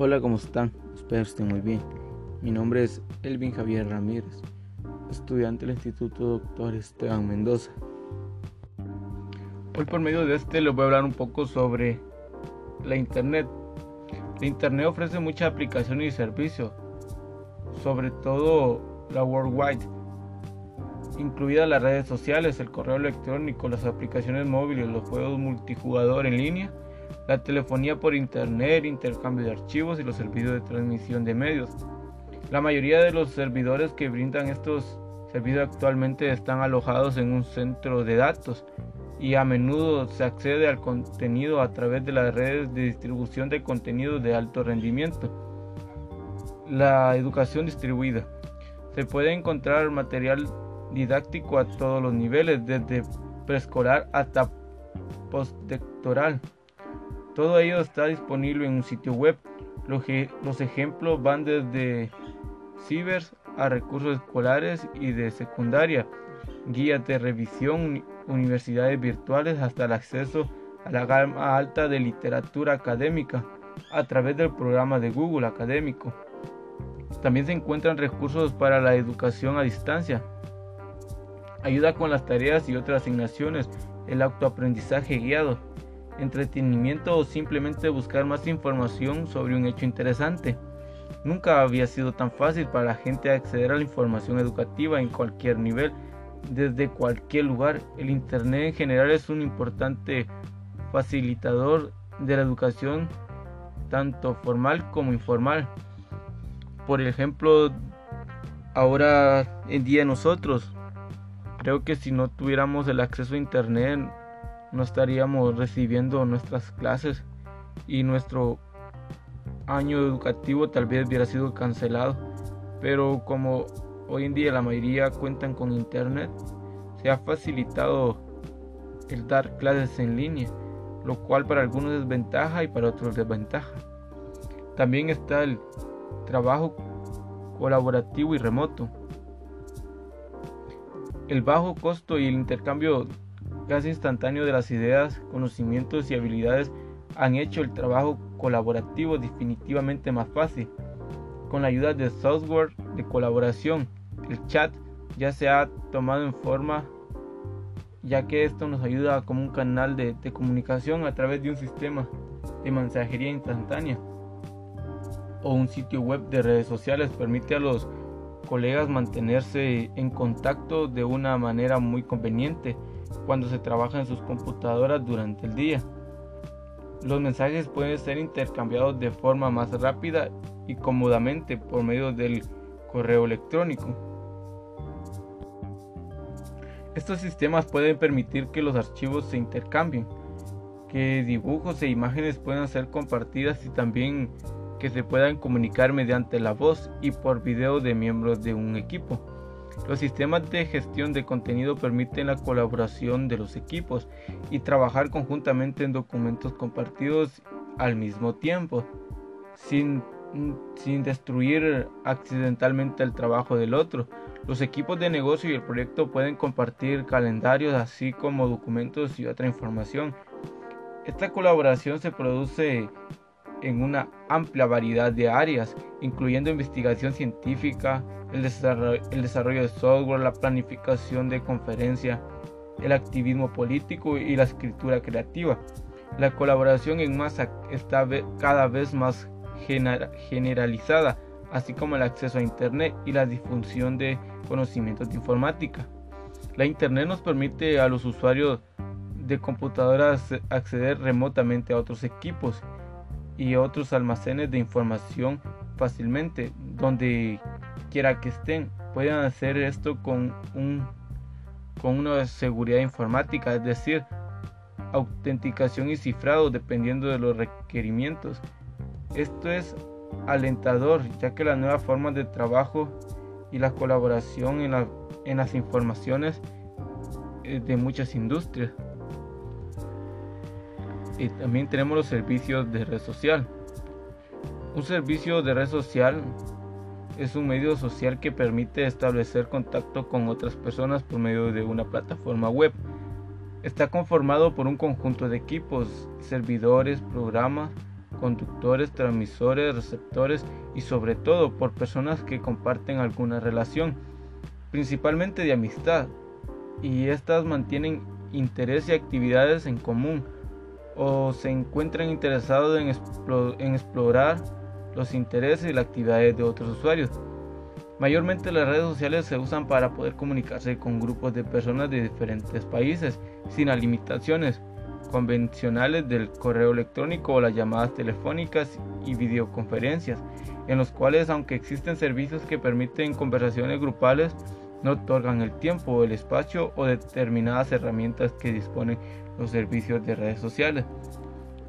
Hola, ¿cómo están? Espero estén muy bien. Mi nombre es Elvin Javier Ramírez, estudiante del Instituto Dr. Esteban Mendoza. Hoy por medio de este les voy a hablar un poco sobre la Internet. La Internet ofrece muchas aplicaciones y servicios, sobre todo la Worldwide, incluidas las redes sociales, el correo electrónico, las aplicaciones móviles, los juegos multijugador en línea la telefonía por internet, intercambio de archivos y los servicios de transmisión de medios. La mayoría de los servidores que brindan estos servicios actualmente están alojados en un centro de datos y a menudo se accede al contenido a través de las redes de distribución de contenido de alto rendimiento. La educación distribuida. Se puede encontrar material didáctico a todos los niveles, desde preescolar hasta postdoctoral. Todo ello está disponible en un sitio web. Los, ejemplos van desde cibers a recursos escolares y de secundaria, guías de revisión, universidades virtuales hasta el acceso a la gama alta de literatura académica a través del programa de Google académico. También se encuentran recursos para la educación a distancia, ayuda con las tareas y otras asignaciones, el autoaprendizaje guiado, entretenimiento o simplemente buscar más información sobre un hecho interesante. Nunca había sido tan fácil para la gente acceder a la información educativa en cualquier nivel, desde cualquier lugar. El Internet en general es un importante facilitador de la educación, tanto formal como informal. Por ejemplo, ahora en día nosotros, creo que si no tuviéramos el acceso a Internet, no estaríamos recibiendo nuestras clases y nuestro año educativo tal vez hubiera sido cancelado. Pero como hoy en día la mayoría cuentan con internet, se ha facilitado el dar clases en línea, lo cual para algunos es ventaja y para otros desventaja. También está el trabajo colaborativo y remoto. El bajo costo y el intercambio casi instantáneo de las ideas, conocimientos y habilidades han hecho el trabajo colaborativo definitivamente más fácil. Con la ayuda de software de colaboración, el chat ya se ha tomado en forma ya que esto nos ayuda como un canal de, de comunicación a través de un sistema de mensajería instantánea o un sitio web de redes sociales permite a los colegas mantenerse en contacto de una manera muy conveniente cuando se trabaja en sus computadoras durante el día. Los mensajes pueden ser intercambiados de forma más rápida y cómodamente por medio del correo electrónico. Estos sistemas pueden permitir que los archivos se intercambien, que dibujos e imágenes puedan ser compartidas y también que se puedan comunicar mediante la voz y por video de miembros de un equipo. Los sistemas de gestión de contenido permiten la colaboración de los equipos y trabajar conjuntamente en documentos compartidos al mismo tiempo, sin, sin destruir accidentalmente el trabajo del otro. Los equipos de negocio y el proyecto pueden compartir calendarios así como documentos y otra información. Esta colaboración se produce en una amplia variedad de áreas, incluyendo investigación científica, el desarrollo, de software, la planificación de conferencia, el activismo político y la escritura creativa. La colaboración en masa está cada vez más generalizada, así como el acceso a Internet y la difusión de conocimientos de informática. La Internet nos permite a los usuarios de computadoras acceder remotamente a otros equipos y otros almacenes de información fácilmente, donde quiera que estén. Pueden hacer esto con, un, con una seguridad informática, es decir, autenticación y cifrado dependiendo de los requerimientos. Esto es alentador, ya que las nuevas formas de trabajo y la colaboración en, en las informaciones eh, de muchas industrias y también tenemos los servicios de red social. Un servicio de red social es un medio social que permite establecer contacto con otras personas por medio de una plataforma web. Está conformado por un conjunto de equipos, servidores, programas conductores, transmisores, receptores y sobre todo por personas que comparten alguna relación, principalmente de amistad, y estas mantienen interés y actividades en común o se encuentran interesados en, en explorar los intereses y las actividades de otros usuarios. Mayormente las redes sociales se usan para poder comunicarse con grupos de personas de diferentes países sin las limitaciones convencionales del correo electrónico o las llamadas telefónicas y videoconferencias, en los cuales aunque existen servicios que permiten conversaciones grupales, no otorgan el tiempo, el espacio o determinadas herramientas que disponen los servicios de redes sociales.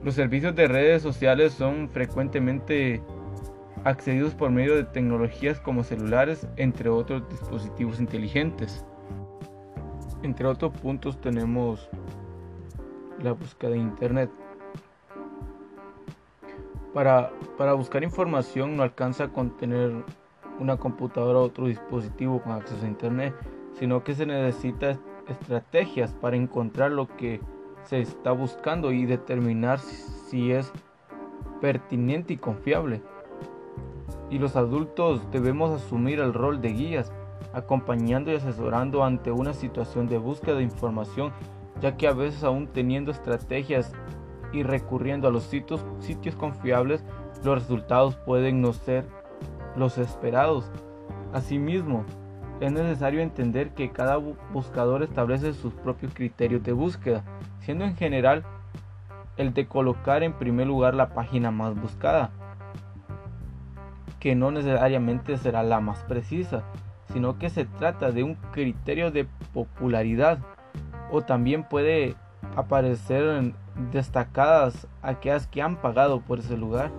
Los servicios de redes sociales son frecuentemente accedidos por medio de tecnologías como celulares, entre otros dispositivos inteligentes. Entre otros puntos tenemos la búsqueda de Internet. Para, para buscar información no alcanza con tener una computadora o otro dispositivo con acceso a Internet, sino que se necesita estrategias para encontrar lo que se está buscando y determinar si es pertinente y confiable y los adultos debemos asumir el rol de guías, acompañando y asesorando ante una situación de búsqueda de información, ya que a veces aún teniendo estrategias y recurriendo a los sitios, sitios confiables, los resultados pueden no ser los esperados. Asimismo, es necesario entender que cada buscador establece sus propios criterios de búsqueda, siendo en general el de colocar en primer lugar la página más buscada, que no necesariamente será la más precisa, sino que se trata de un criterio de popularidad o también puede aparecer destacadas aquellas que han pagado por ese lugar.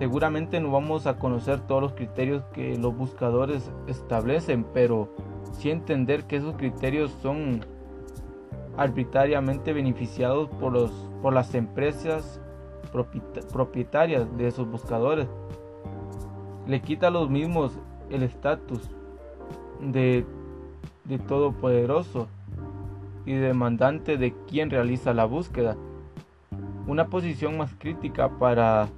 Seguramente no vamos a conocer todos los criterios que los buscadores establecen, pero sí entender que esos criterios son arbitrariamente beneficiados por, los, por las empresas propietarias de esos buscadores le quita a los mismos el estatus de, de todopoderoso y demandante de quien realiza la búsqueda. Una posición más crítica para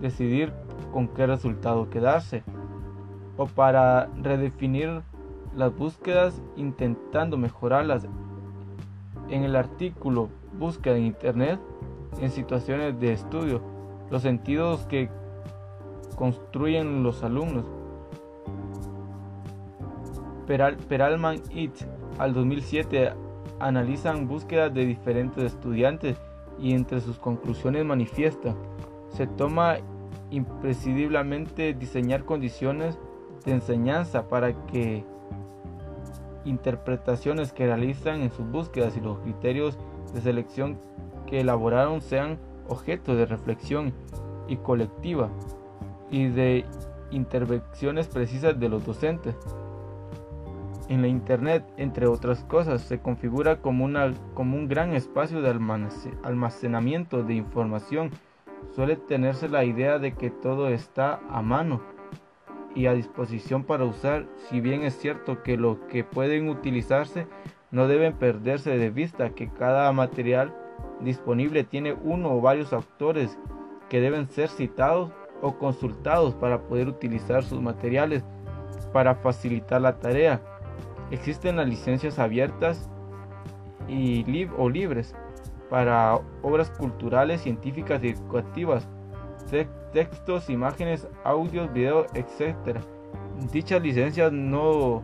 decidir con qué resultado quedarse o para redefinir las búsquedas intentando mejorarlas. En el artículo Búsqueda en Internet en situaciones de estudio, los sentidos que construyen los alumnos. Peral, Peralman et al 2007 analizan búsquedas de diferentes estudiantes y entre sus conclusiones manifiesta se toma imprescindiblemente diseñar condiciones de enseñanza para que interpretaciones que realizan en sus búsquedas y los criterios de selección que elaboraron sean objeto de reflexión y colectiva y de intervenciones precisas de los docentes. En la Internet, entre otras cosas, se configura como, una, como un gran espacio de almacenamiento de información. Suele tenerse la idea de que todo está a mano y a disposición para usar, si bien es cierto que lo que pueden utilizarse no deben perderse de vista que cada material disponible tiene uno o varios autores que deben ser citados o consultados para poder utilizar sus materiales para facilitar la tarea. Existen las licencias abiertas y o libres para obras culturales, científicas y educativas, textos, imágenes, audios, videos, etc. Dichas licencias no,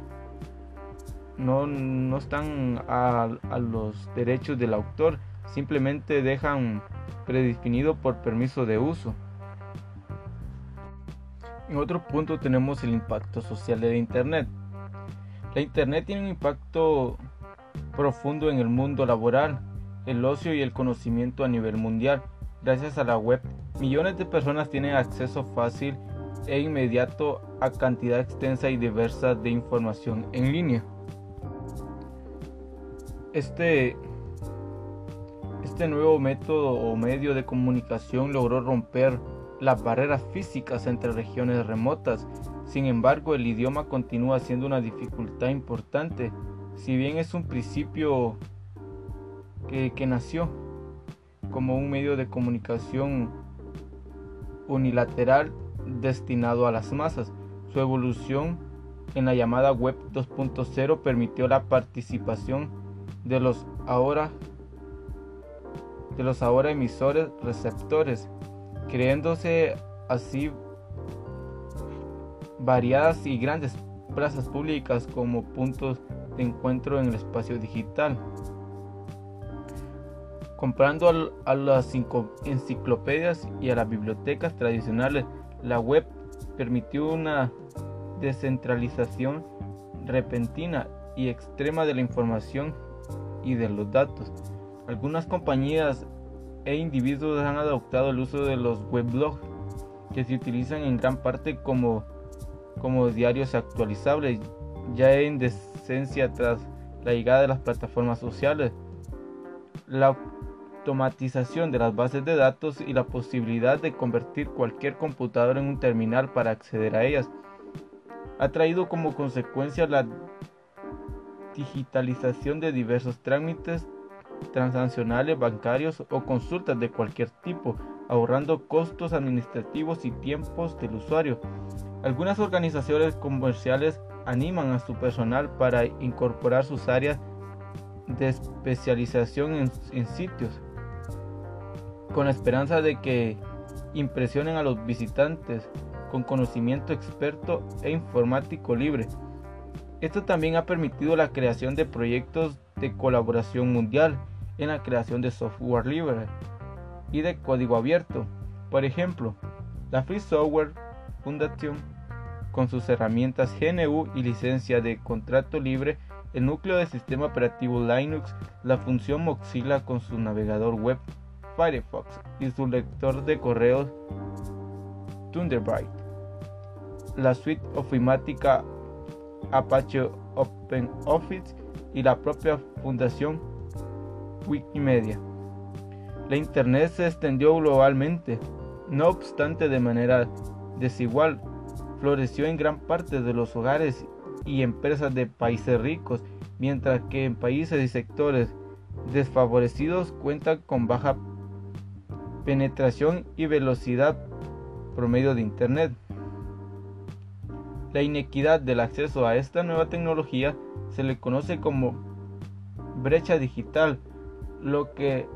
no, no están a, los derechos del autor, simplemente dejan predefinido por permiso de uso. En otro punto tenemos el impacto social de Internet. La Internet tiene un impacto profundo en el mundo laboral, el ocio y el conocimiento a nivel mundial. Gracias a la web, millones de personas tienen acceso fácil e inmediato a cantidad extensa y diversa de información en línea. Este, este nuevo método o medio de comunicación logró romper las barreras físicas entre regiones remotas. Sin embargo, el idioma continúa siendo una dificultad importante, si bien es un principio que, nació como un medio de comunicación unilateral destinado a las masas. Su evolución en la llamada Web 2.0 permitió la participación de los ahora de los ahora emisores receptores, creándose así variadas y grandes plazas públicas como puntos de encuentro en el espacio digital. Comprando a las enciclopedias y a las bibliotecas tradicionales, la web permitió una descentralización repentina y extrema de la información y de los datos. Algunas compañías e individuos han adoptado el uso de los weblogs, que se utilizan en gran parte como, como diarios actualizables, ya en decencia tras la llegada de las plataformas sociales. La automatización de las bases de datos y la posibilidad de convertir cualquier computadora en un terminal para acceder a ellas ha traído como consecuencia la digitalización de diversos trámites transaccionales bancarios o consultas de cualquier tipo, ahorrando costos administrativos y tiempos del usuario. Algunas organizaciones comerciales animan a su personal para incorporar sus áreas de especialización en, en sitios, con la esperanza de que impresionen a los visitantes con conocimiento experto e informático libre. Esto también ha permitido la creación de proyectos de colaboración mundial en la creación de software libre y de código abierto. Por ejemplo, la Free Software Foundation con sus herramientas GNU y licencia de contrato libre, el núcleo de sistema operativo Linux, la función Mozilla con su navegador web Firefox y su lector de correos Thunderbird, la suite ofimática Apache OpenOffice y la propia fundación Wikimedia. La Internet se extendió globalmente, no obstante de manera desigual, floreció en gran parte de los hogares y empresas de países ricos, mientras que en países y sectores desfavorecidos cuentan con baja penetración y velocidad promedio de Internet. La inequidad del acceso a esta nueva tecnología se le conoce como brecha digital, lo que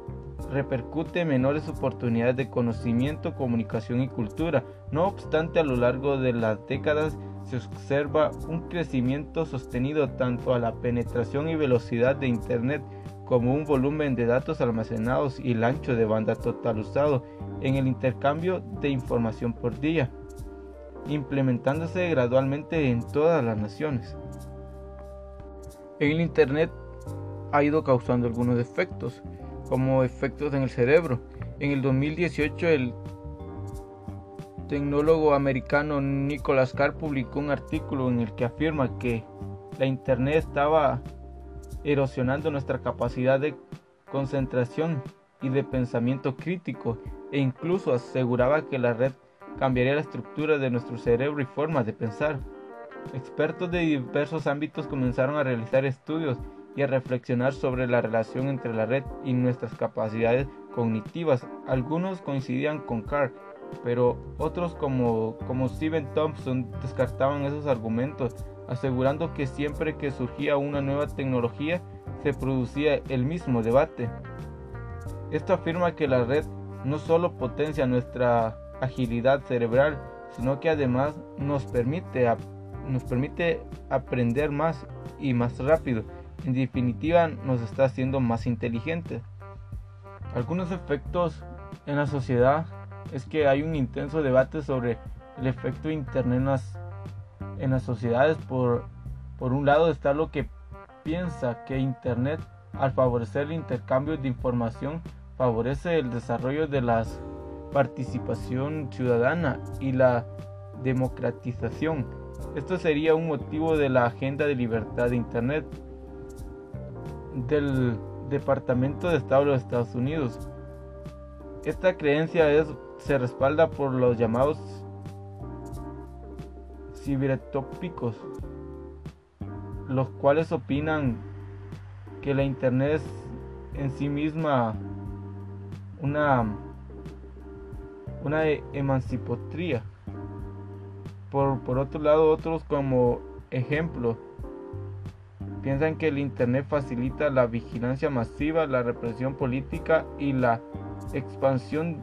repercute en menores oportunidades de conocimiento, comunicación y cultura. No obstante, a lo largo de las décadas se observa un crecimiento sostenido tanto a la penetración y velocidad de Internet como un volumen de datos almacenados y el ancho de banda total usado en el intercambio de información por día implementándose gradualmente en todas las naciones. El Internet ha ido causando algunos efectos, como efectos en el cerebro. En el 2018 el tecnólogo americano Nicholas Carr publicó un artículo en el que afirma que la Internet estaba erosionando nuestra capacidad de concentración y de pensamiento crítico e incluso aseguraba que la red cambiaría la estructura de nuestro cerebro y forma de pensar. Expertos de diversos ámbitos comenzaron a realizar estudios y a reflexionar sobre la relación entre la red y nuestras capacidades cognitivas. Algunos coincidían con Carr, pero otros como, como Steven Thompson descartaban esos argumentos, asegurando que siempre que surgía una nueva tecnología se producía el mismo debate. Esto afirma que la red no solo potencia nuestra agilidad cerebral, sino que además nos permite, nos permite aprender más y más rápido. En definitiva, nos está haciendo más inteligentes. Algunos efectos en la sociedad es que hay un intenso debate sobre el efecto Internet en las, sociedades. Por, por un lado está lo que piensa que Internet, al favorecer el intercambio de información, favorece el desarrollo de las participación ciudadana y la democratización. Esto sería un motivo de la agenda de libertad de Internet del Departamento de Estado de los Estados Unidos. Esta creencia es, se respalda por los llamados los cuales opinan que la Internet es en sí misma una una emancipatría. Por, por otro lado, otros como ejemplo piensan que el Internet facilita la vigilancia masiva, la represión política y la expansión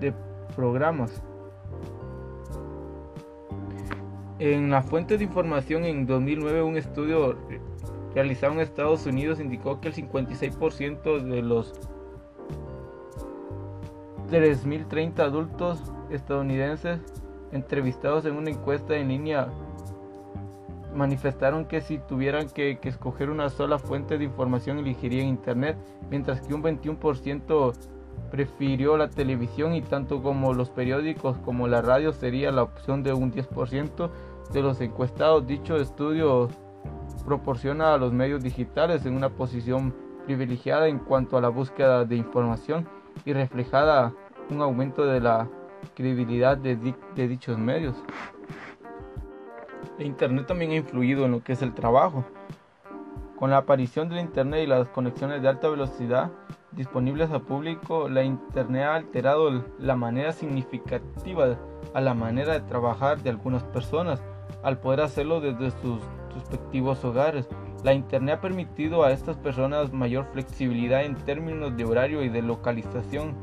de programas. En la fuente de información en 2009 un estudio realizado en Estados Unidos indicó que el 56% de los 3.030 adultos estadounidenses entrevistados en una encuesta en línea manifestaron que si tuvieran que, escoger una sola fuente de información elegirían Internet, mientras que un 21% prefirió la televisión y tanto como los periódicos como la radio sería la opción de un 10% de los encuestados. Dicho estudio proporciona a los medios digitales en una posición privilegiada en cuanto a la búsqueda de información y reflejada un aumento de la credibilidad de, dichos medios. Internet también ha influido en lo que es el trabajo. Con la aparición del Internet y las conexiones de alta velocidad disponibles al público, la Internet ha alterado la manera significativa a la manera de trabajar de algunas personas, al poder hacerlo desde sus respectivos hogares. La Internet ha permitido a estas personas mayor flexibilidad en términos de horario y de localización,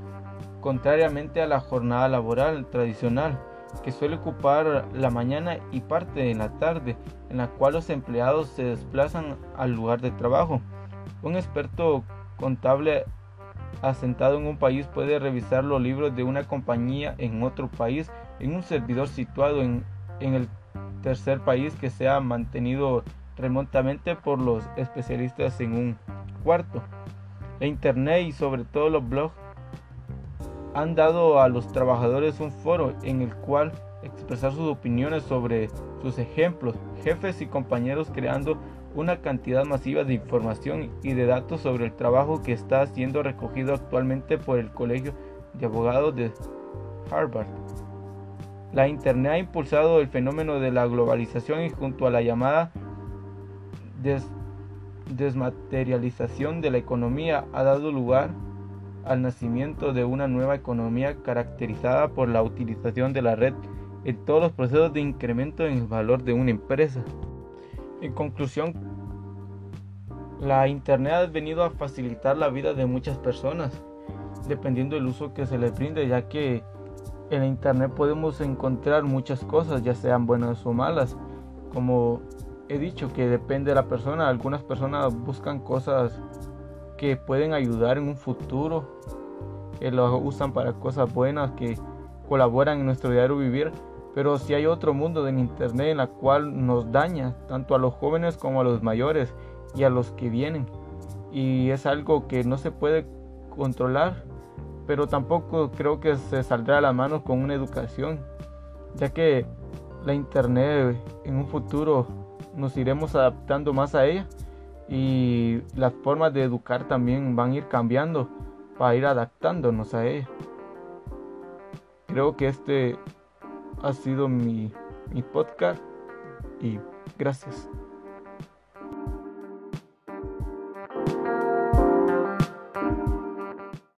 contrariamente a la jornada laboral tradicional que suele ocupar la mañana y parte de la tarde, en la cual los empleados se desplazan al lugar de trabajo. Un experto contable asentado en un país puede revisar los libros de una compañía en otro país en un servidor situado en, el tercer país que sea mantenido remotamente por los especialistas en un cuarto. La internet y sobre todo los blogs han dado a los trabajadores un foro en el cual expresar sus opiniones sobre sus ejemplos, jefes y compañeros creando una cantidad masiva de información y de datos sobre el trabajo que está siendo recogido actualmente por el Colegio de Abogados de Harvard. La Internet ha impulsado el fenómeno de la globalización y junto a la llamada desmaterialización de la economía ha dado lugar al nacimiento de una nueva economía caracterizada por la utilización de la red en todos los procesos de incremento en el valor de una empresa. En conclusión, la Internet ha venido a facilitar la vida de muchas personas, dependiendo del uso que se le brinde, ya que en Internet podemos encontrar muchas cosas, ya sean buenas o malas. Como he dicho, que depende de la persona. Algunas personas buscan cosas que pueden ayudar en un futuro, que lo usan para cosas buenas, que colaboran en nuestro diario vivir. Pero si hay otro mundo en Internet en la cual nos daña, tanto a los jóvenes como a los mayores y a los que vienen. Y es algo que no se puede controlar, pero tampoco creo que se saldrá a la mano con una educación, ya que la Internet en un futuro nos iremos adaptando más a ella y las formas de educar también van a ir cambiando para ir adaptándonos a ella. Creo que este ha sido mi, mi podcast y gracias.